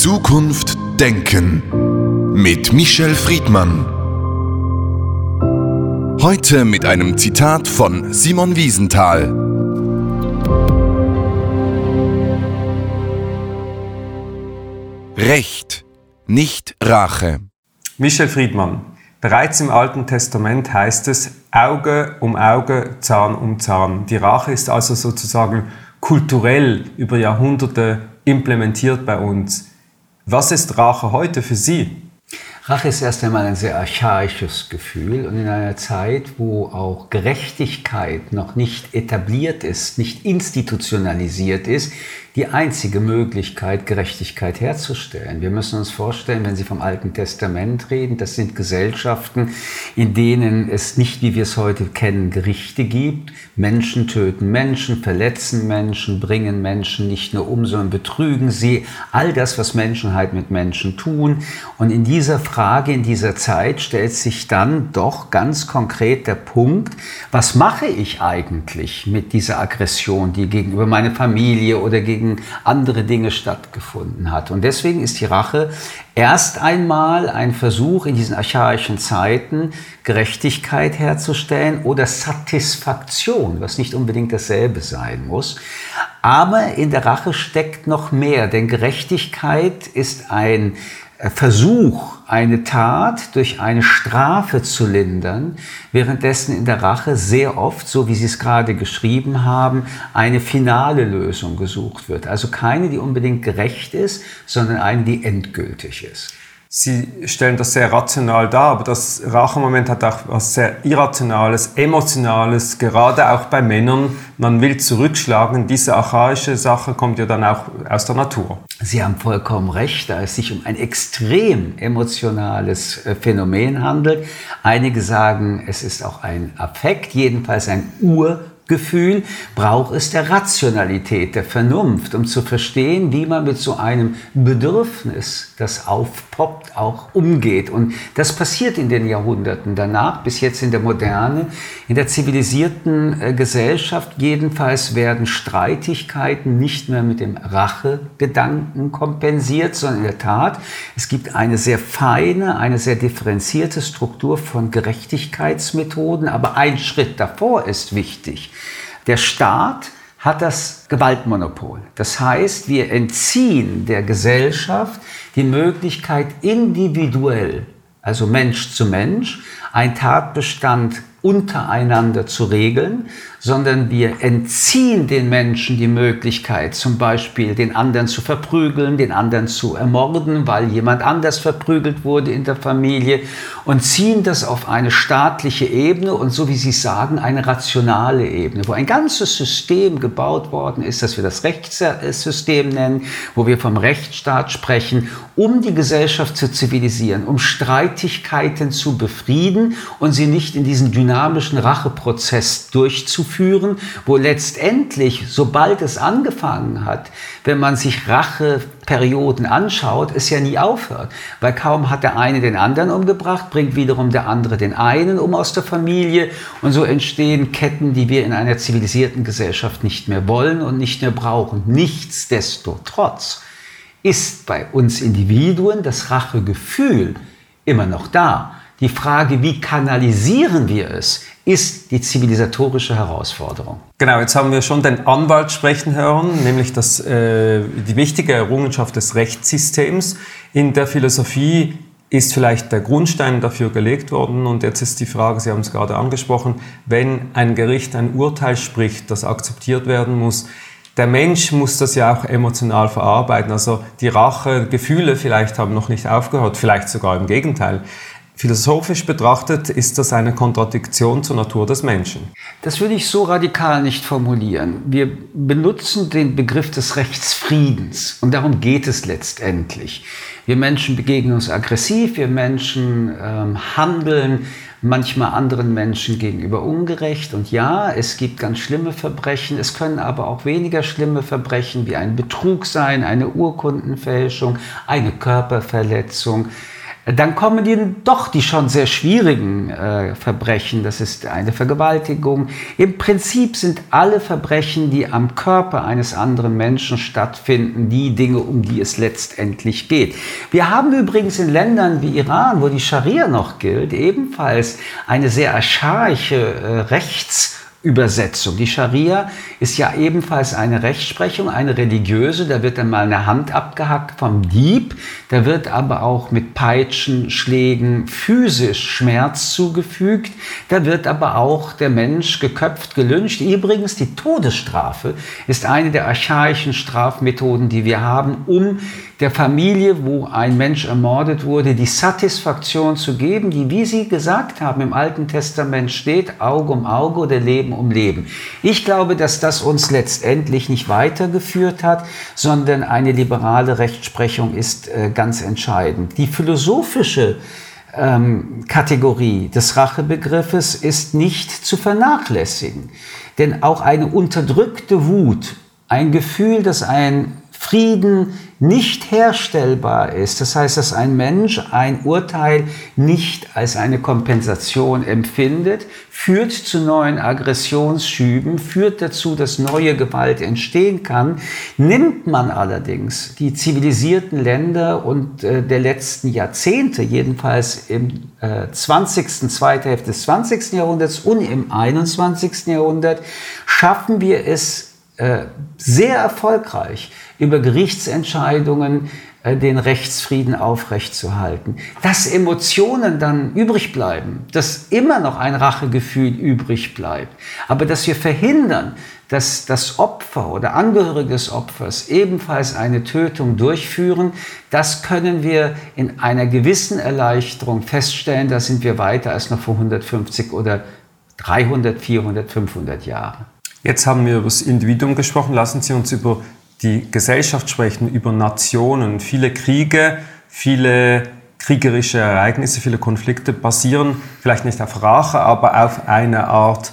Zukunft denken mit Michel Friedmann. Heute mit einem Zitat von Simon Wiesenthal. Recht, nicht Rache. Michel Friedmann. Bereits im Alten Testament heißt es Auge um Auge, Zahn um Zahn. Die Rache ist also sozusagen kulturell über Jahrhunderte implementiert bei uns. Was ist Rache heute für Sie? Rache ist erst einmal ein sehr archaisches Gefühl und in einer Zeit, wo auch Gerechtigkeit noch nicht etabliert ist, nicht institutionalisiert ist, die einzige Möglichkeit, Gerechtigkeit herzustellen. Wir müssen uns vorstellen, wenn Sie vom Alten Testament reden, das sind Gesellschaften, in denen es nicht, wie wir es heute kennen, Gerichte gibt. Menschen töten Menschen, verletzen Menschen, bringen Menschen nicht nur um, sondern betrügen sie. All das, was Menschenheit mit Menschen tun. Und in dieser Frage, in dieser Zeit stellt sich dann doch ganz konkret der Punkt, was mache ich eigentlich mit dieser Aggression, die gegenüber meiner Familie oder gegenüber gegen andere Dinge stattgefunden hat. Und deswegen ist die Rache erst einmal ein Versuch in diesen archaischen Zeiten, Gerechtigkeit herzustellen oder Satisfaktion, was nicht unbedingt dasselbe sein muss. Aber in der Rache steckt noch mehr, denn Gerechtigkeit ist ein Versuch, eine Tat durch eine Strafe zu lindern, währenddessen in der Rache sehr oft, so wie Sie es gerade geschrieben haben, eine finale Lösung gesucht wird. Also keine, die unbedingt gerecht ist, sondern eine, die endgültig ist. Sie stellen das sehr rational dar, aber das Rachemoment hat auch was sehr Irrationales, Emotionales, gerade auch bei Männern. Man will zurückschlagen. Diese archaische Sache kommt ja dann auch aus der Natur. Sie haben vollkommen recht, da es sich um ein extrem emotionales äh, Phänomen handelt. Einige sagen, es ist auch ein Affekt, jedenfalls ein Ur Gefühl braucht es der Rationalität, der Vernunft, um zu verstehen, wie man mit so einem Bedürfnis, das aufpoppt, auch umgeht. Und das passiert in den Jahrhunderten danach, bis jetzt in der Moderne. In der zivilisierten äh, Gesellschaft jedenfalls werden Streitigkeiten nicht mehr mit dem Rachegedanken kompensiert, sondern in der Tat, es gibt eine sehr feine, eine sehr differenzierte Struktur von Gerechtigkeitsmethoden, aber ein Schritt davor ist wichtig. Der Staat hat das Gewaltmonopol. Das heißt, wir entziehen der Gesellschaft die Möglichkeit, individuell, also Mensch zu Mensch, einen Tatbestand untereinander zu regeln, sondern wir entziehen den Menschen die Möglichkeit, zum Beispiel den anderen zu verprügeln, den anderen zu ermorden, weil jemand anders verprügelt wurde in der Familie und ziehen das auf eine staatliche Ebene und so wie Sie sagen, eine rationale Ebene, wo ein ganzes System gebaut worden ist, das wir das Rechtssystem nennen, wo wir vom Rechtsstaat sprechen, um die Gesellschaft zu zivilisieren, um Streitigkeiten zu befrieden und sie nicht in diesen dynamischen Racheprozess durchzuführen, wo letztendlich, sobald es angefangen hat, wenn man sich Racheperioden anschaut, es ja nie aufhört. Weil kaum hat der eine den anderen umgebracht, bringt wiederum der andere den einen um aus der Familie. Und so entstehen Ketten, die wir in einer zivilisierten Gesellschaft nicht mehr wollen und nicht mehr brauchen. Nichtsdestotrotz ist bei uns Individuen das Rachegefühl immer noch da. Die Frage, wie kanalisieren wir es, ist die zivilisatorische Herausforderung. Genau, jetzt haben wir schon den Anwalt sprechen hören, nämlich das, äh, die wichtige Errungenschaft des Rechtssystems. In der Philosophie ist vielleicht der Grundstein dafür gelegt worden. Und jetzt ist die Frage, Sie haben es gerade angesprochen, wenn ein Gericht ein Urteil spricht, das akzeptiert werden muss, der Mensch muss das ja auch emotional verarbeiten. Also die Rache, Gefühle vielleicht haben noch nicht aufgehört, vielleicht sogar im Gegenteil. Philosophisch betrachtet ist das eine Kontradiktion zur Natur des Menschen. Das würde ich so radikal nicht formulieren. Wir benutzen den Begriff des Rechtsfriedens und darum geht es letztendlich. Wir Menschen begegnen uns aggressiv, wir Menschen ähm, handeln manchmal anderen Menschen gegenüber ungerecht. Und ja, es gibt ganz schlimme Verbrechen, es können aber auch weniger schlimme Verbrechen wie ein Betrug sein, eine Urkundenfälschung, eine Körperverletzung dann kommen die doch die schon sehr schwierigen äh, Verbrechen. Das ist eine Vergewaltigung. Im Prinzip sind alle Verbrechen, die am Körper eines anderen Menschen stattfinden, die Dinge, um die es letztendlich geht. Wir haben übrigens in Ländern wie Iran, wo die Scharia noch gilt, ebenfalls eine sehr archaische äh, Rechts- Übersetzung. Die Scharia ist ja ebenfalls eine Rechtsprechung, eine religiöse. Da wird dann mal eine Hand abgehackt vom Dieb. Da wird aber auch mit Peitschenschlägen physisch Schmerz zugefügt. Da wird aber auch der Mensch geköpft, gelünscht. Übrigens, die Todesstrafe ist eine der archaischen Strafmethoden, die wir haben, um der Familie, wo ein Mensch ermordet wurde, die Satisfaktion zu geben, die, wie Sie gesagt haben, im Alten Testament steht, Auge um Auge oder Leben um Leben. Ich glaube, dass das uns letztendlich nicht weitergeführt hat, sondern eine liberale Rechtsprechung ist äh, ganz entscheidend. Die philosophische ähm, Kategorie des Rachebegriffes ist nicht zu vernachlässigen. Denn auch eine unterdrückte Wut, ein Gefühl, dass ein Frieden nicht herstellbar ist. Das heißt, dass ein Mensch ein Urteil nicht als eine Kompensation empfindet, führt zu neuen Aggressionsschüben, führt dazu, dass neue Gewalt entstehen kann. Nimmt man allerdings die zivilisierten Länder und äh, der letzten Jahrzehnte, jedenfalls im äh, 20., zweite Hälfte des 20. Jahrhunderts und im 21. Jahrhundert, schaffen wir es äh, sehr erfolgreich, über Gerichtsentscheidungen äh, den Rechtsfrieden aufrechtzuerhalten. Dass Emotionen dann übrig bleiben, dass immer noch ein Rachegefühl übrig bleibt, aber dass wir verhindern, dass das Opfer oder Angehörige des Opfers ebenfalls eine Tötung durchführen, das können wir in einer gewissen Erleichterung feststellen. Da sind wir weiter als noch vor 150 oder 300, 400, 500 Jahren. Jetzt haben wir über das Individuum gesprochen. Lassen Sie uns über die Gesellschaft sprechen, über Nationen. Viele Kriege, viele kriegerische Ereignisse, viele Konflikte basieren vielleicht nicht auf Rache, aber auf eine Art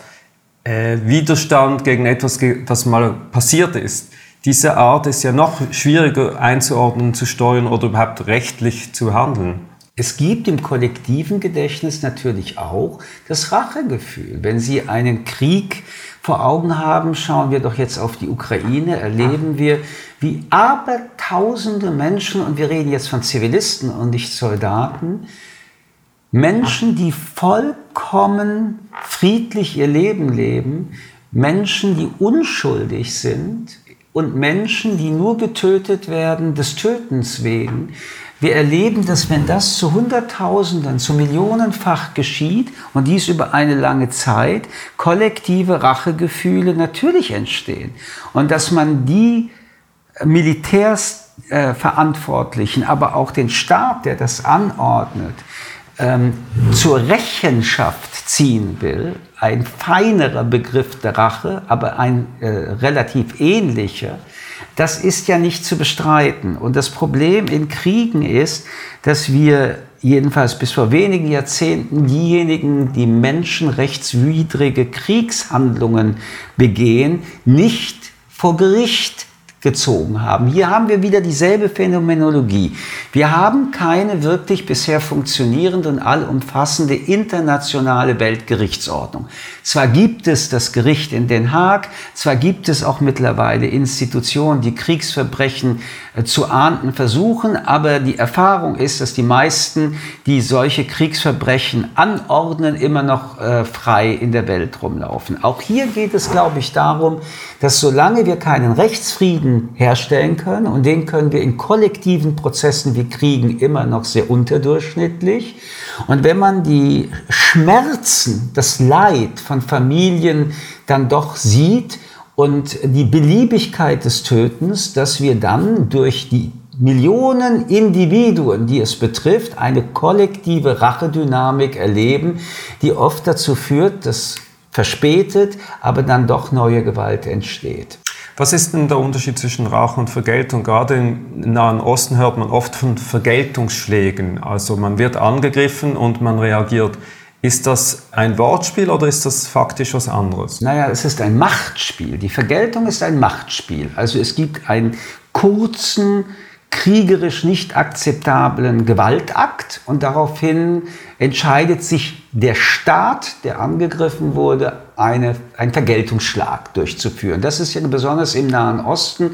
äh, Widerstand gegen etwas, das mal passiert ist. Diese Art ist ja noch schwieriger einzuordnen, zu steuern oder überhaupt rechtlich zu handeln. Es gibt im kollektiven Gedächtnis natürlich auch das Rachegefühl. Wenn Sie einen Krieg vor Augen haben, schauen wir doch jetzt auf die Ukraine, erleben wir, wie abertausende Menschen, und wir reden jetzt von Zivilisten und nicht Soldaten, Menschen, die vollkommen friedlich ihr Leben leben, Menschen, die unschuldig sind und Menschen, die nur getötet werden des Tötens wegen, wir erleben, dass wenn das zu Hunderttausenden, zu Millionenfach geschieht und dies über eine lange Zeit, kollektive Rachegefühle natürlich entstehen. Und dass man die Militärsverantwortlichen, äh, aber auch den Staat, der das anordnet, ähm, zur Rechenschaft ziehen will, ein feinerer Begriff der Rache, aber ein äh, relativ ähnlicher, das ist ja nicht zu bestreiten. Und das Problem in Kriegen ist, dass wir jedenfalls bis vor wenigen Jahrzehnten diejenigen, die menschenrechtswidrige Kriegshandlungen begehen, nicht vor Gericht gezogen haben. Hier haben wir wieder dieselbe Phänomenologie. Wir haben keine wirklich bisher funktionierende und allumfassende internationale Weltgerichtsordnung. Zwar gibt es das Gericht in Den Haag, zwar gibt es auch mittlerweile Institutionen, die Kriegsverbrechen äh, zu ahnden versuchen, aber die Erfahrung ist, dass die meisten, die solche Kriegsverbrechen anordnen, immer noch äh, frei in der Welt rumlaufen. Auch hier geht es, glaube ich, darum, dass solange wir keinen Rechtsfrieden herstellen können, und den können wir in kollektiven Prozessen wie Kriegen immer noch sehr unterdurchschnittlich, und wenn man die Schmerzen, das Leid von Familien dann doch sieht und die Beliebigkeit des Tötens, dass wir dann durch die Millionen Individuen, die es betrifft, eine kollektive Rachedynamik erleben, die oft dazu führt, dass verspätet, aber dann doch neue Gewalt entsteht. Was ist denn der Unterschied zwischen Rache und Vergeltung? Gerade im Nahen Osten hört man oft von Vergeltungsschlägen. Also man wird angegriffen und man reagiert. Ist das ein Wortspiel oder ist das faktisch was anderes? Naja, es ist ein Machtspiel. Die Vergeltung ist ein Machtspiel. Also es gibt einen kurzen kriegerisch nicht akzeptablen Gewaltakt und daraufhin entscheidet sich der Staat, der angegriffen wurde, eine, einen Vergeltungsschlag durchzuführen. Das ist ja besonders im Nahen Osten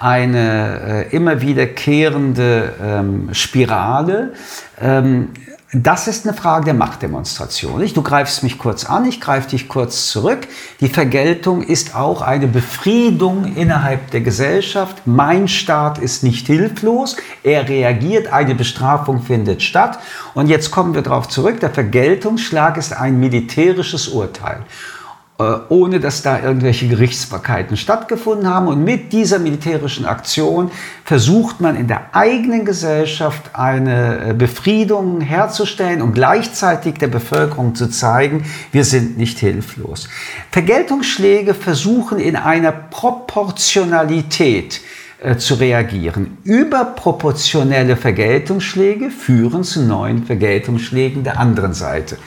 eine äh, immer wiederkehrende ähm, Spirale. Ähm, das ist eine Frage der Machtdemonstration. Du greifst mich kurz an, ich greife dich kurz zurück. Die Vergeltung ist auch eine Befriedung innerhalb der Gesellschaft. Mein Staat ist nicht hilflos, er reagiert, eine Bestrafung findet statt. Und jetzt kommen wir darauf zurück, der Vergeltungsschlag ist ein militärisches Urteil. Äh, ohne dass da irgendwelche Gerichtsbarkeiten stattgefunden haben. Und mit dieser militärischen Aktion versucht man in der eigenen Gesellschaft eine äh, Befriedung herzustellen und gleichzeitig der Bevölkerung zu zeigen, wir sind nicht hilflos. Vergeltungsschläge versuchen in einer Proportionalität äh, zu reagieren. Überproportionelle Vergeltungsschläge führen zu neuen Vergeltungsschlägen der anderen Seite.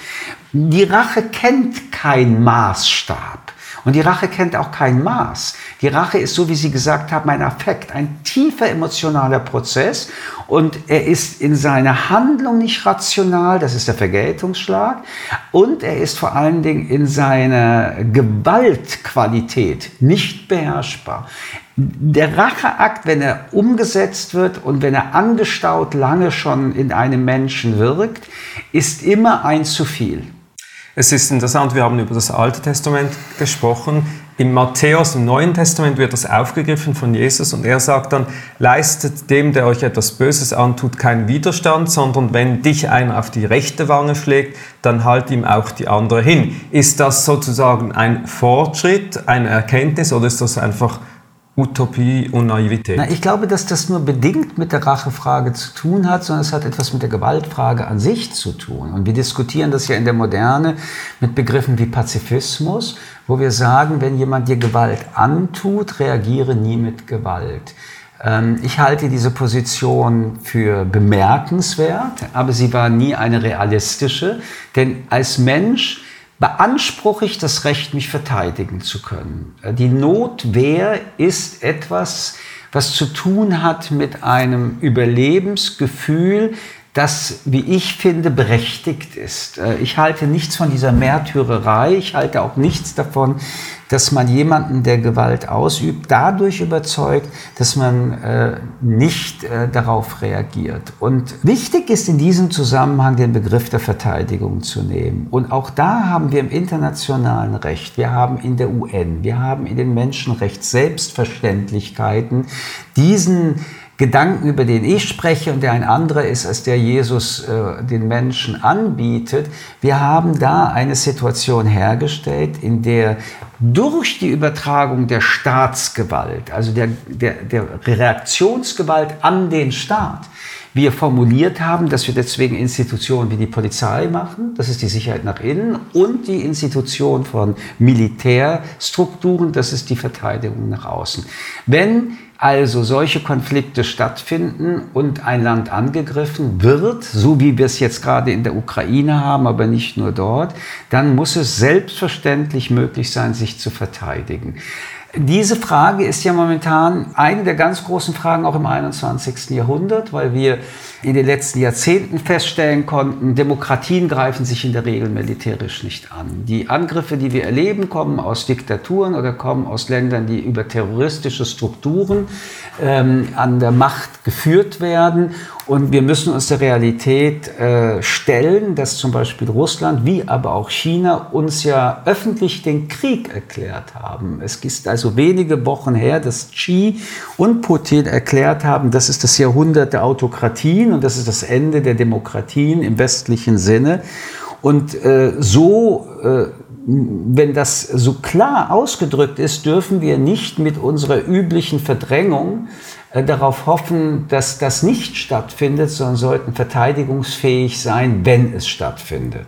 Die Rache kennt keinen Maßstab. Und die Rache kennt auch kein Maß. Die Rache ist, so wie Sie gesagt haben, ein Affekt, ein tiefer emotionaler Prozess. Und er ist in seiner Handlung nicht rational, das ist der Vergeltungsschlag. Und er ist vor allen Dingen in seiner Gewaltqualität nicht beherrschbar. Der Racheakt, wenn er umgesetzt wird und wenn er angestaut lange schon in einem Menschen wirkt, ist immer ein zu viel. Es ist interessant, wir haben über das Alte Testament gesprochen. Im Matthäus, im Neuen Testament wird das aufgegriffen von Jesus und er sagt dann, leistet dem, der euch etwas Böses antut, keinen Widerstand, sondern wenn dich einer auf die rechte Wange schlägt, dann halt ihm auch die andere hin. Ist das sozusagen ein Fortschritt, eine Erkenntnis oder ist das einfach Utopie und Naivität? Na, ich glaube, dass das nur bedingt mit der Rachefrage zu tun hat, sondern es hat etwas mit der Gewaltfrage an sich zu tun. Und wir diskutieren das ja in der Moderne mit Begriffen wie Pazifismus, wo wir sagen, wenn jemand dir Gewalt antut, reagiere nie mit Gewalt. Ähm, ich halte diese Position für bemerkenswert, aber sie war nie eine realistische, denn als Mensch beanspruche ich das Recht, mich verteidigen zu können. Die Notwehr ist etwas, was zu tun hat mit einem Überlebensgefühl, das, wie ich finde, berechtigt ist. Äh, ich halte nichts von dieser Märtyrerei, ich halte auch nichts davon, dass man jemanden, der Gewalt ausübt, dadurch überzeugt, dass man äh, nicht äh, darauf reagiert. Und wichtig ist in diesem Zusammenhang den Begriff der Verteidigung zu nehmen. Und auch da haben wir im internationalen Recht, wir haben in der UN, wir haben in den Menschenrechts-Selbstverständlichkeiten diesen Gedanken, über den ich spreche und der ein anderer ist, als der Jesus äh, den Menschen anbietet. Wir haben da eine Situation hergestellt, in der durch die Übertragung der Staatsgewalt, also der, der, der Reaktionsgewalt an den Staat, wir formuliert haben, dass wir deswegen Institutionen wie die Polizei machen, das ist die Sicherheit nach innen, und die Institution von Militärstrukturen, das ist die Verteidigung nach außen. Wenn also solche Konflikte stattfinden und ein Land angegriffen wird, so wie wir es jetzt gerade in der Ukraine haben, aber nicht nur dort, dann muss es selbstverständlich möglich sein, sich zu verteidigen. Diese Frage ist ja momentan eine der ganz großen Fragen auch im 21. Jahrhundert, weil wir in den letzten Jahrzehnten feststellen konnten, Demokratien greifen sich in der Regel militärisch nicht an. Die Angriffe, die wir erleben, kommen aus Diktaturen oder kommen aus Ländern, die über terroristische Strukturen ähm, an der Macht geführt werden. Und wir müssen uns der Realität äh, stellen, dass zum Beispiel Russland wie aber auch China uns ja öffentlich den Krieg erklärt haben. Es ist also wenige Wochen her, dass Xi und Putin erklärt haben, das ist das Jahrhundert der Autokratien und das ist das Ende der Demokratien im westlichen Sinne. Und äh, so äh, wenn das so klar ausgedrückt ist, dürfen wir nicht mit unserer üblichen Verdrängung äh, darauf hoffen, dass das nicht stattfindet, sondern sollten verteidigungsfähig sein, wenn es stattfindet.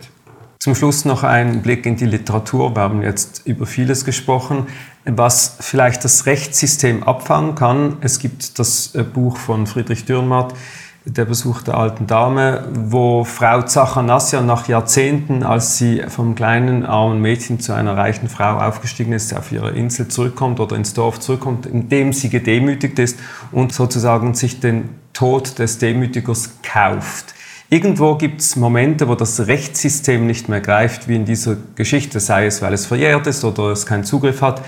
Zum Schluss noch ein Blick in die Literatur. Wir haben jetzt über vieles gesprochen, was vielleicht das Rechtssystem abfangen kann. Es gibt das äh, Buch von Friedrich Dürrenmatt, der Besuch der alten Dame, wo Frau Zachanasia nach Jahrzehnten, als sie vom kleinen armen Mädchen zu einer reichen Frau aufgestiegen ist, auf ihre Insel zurückkommt oder ins Dorf zurückkommt, indem sie gedemütigt ist und sozusagen sich den Tod des Demütigers kauft. Irgendwo gibt es Momente, wo das Rechtssystem nicht mehr greift, wie in dieser Geschichte, sei es, weil es verjährt ist oder es keinen Zugriff hat.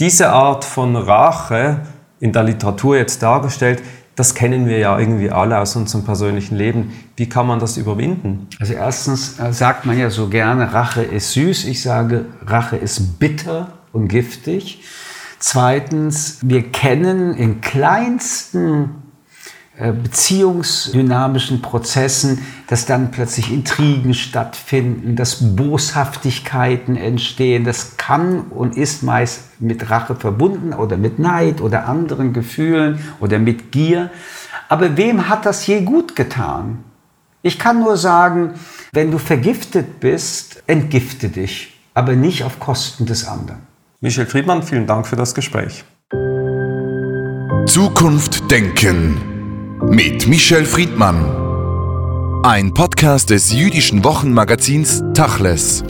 Diese Art von Rache, in der Literatur jetzt dargestellt, das kennen wir ja irgendwie alle aus unserem persönlichen Leben. Wie kann man das überwinden? Also erstens äh, sagt man ja so gerne, Rache ist süß. Ich sage, Rache ist bitter und giftig. Zweitens, wir kennen in kleinsten beziehungsdynamischen Prozessen, dass dann plötzlich Intrigen stattfinden, dass Boshaftigkeiten entstehen. Das kann und ist meist mit Rache verbunden oder mit Neid oder anderen Gefühlen oder mit Gier. Aber wem hat das je gut getan? Ich kann nur sagen, wenn du vergiftet bist, entgifte dich, aber nicht auf Kosten des anderen. Michel Friedmann, vielen Dank für das Gespräch. Zukunft denken mit Michel Friedmann. Ein Podcast des jüdischen Wochenmagazins Tachles.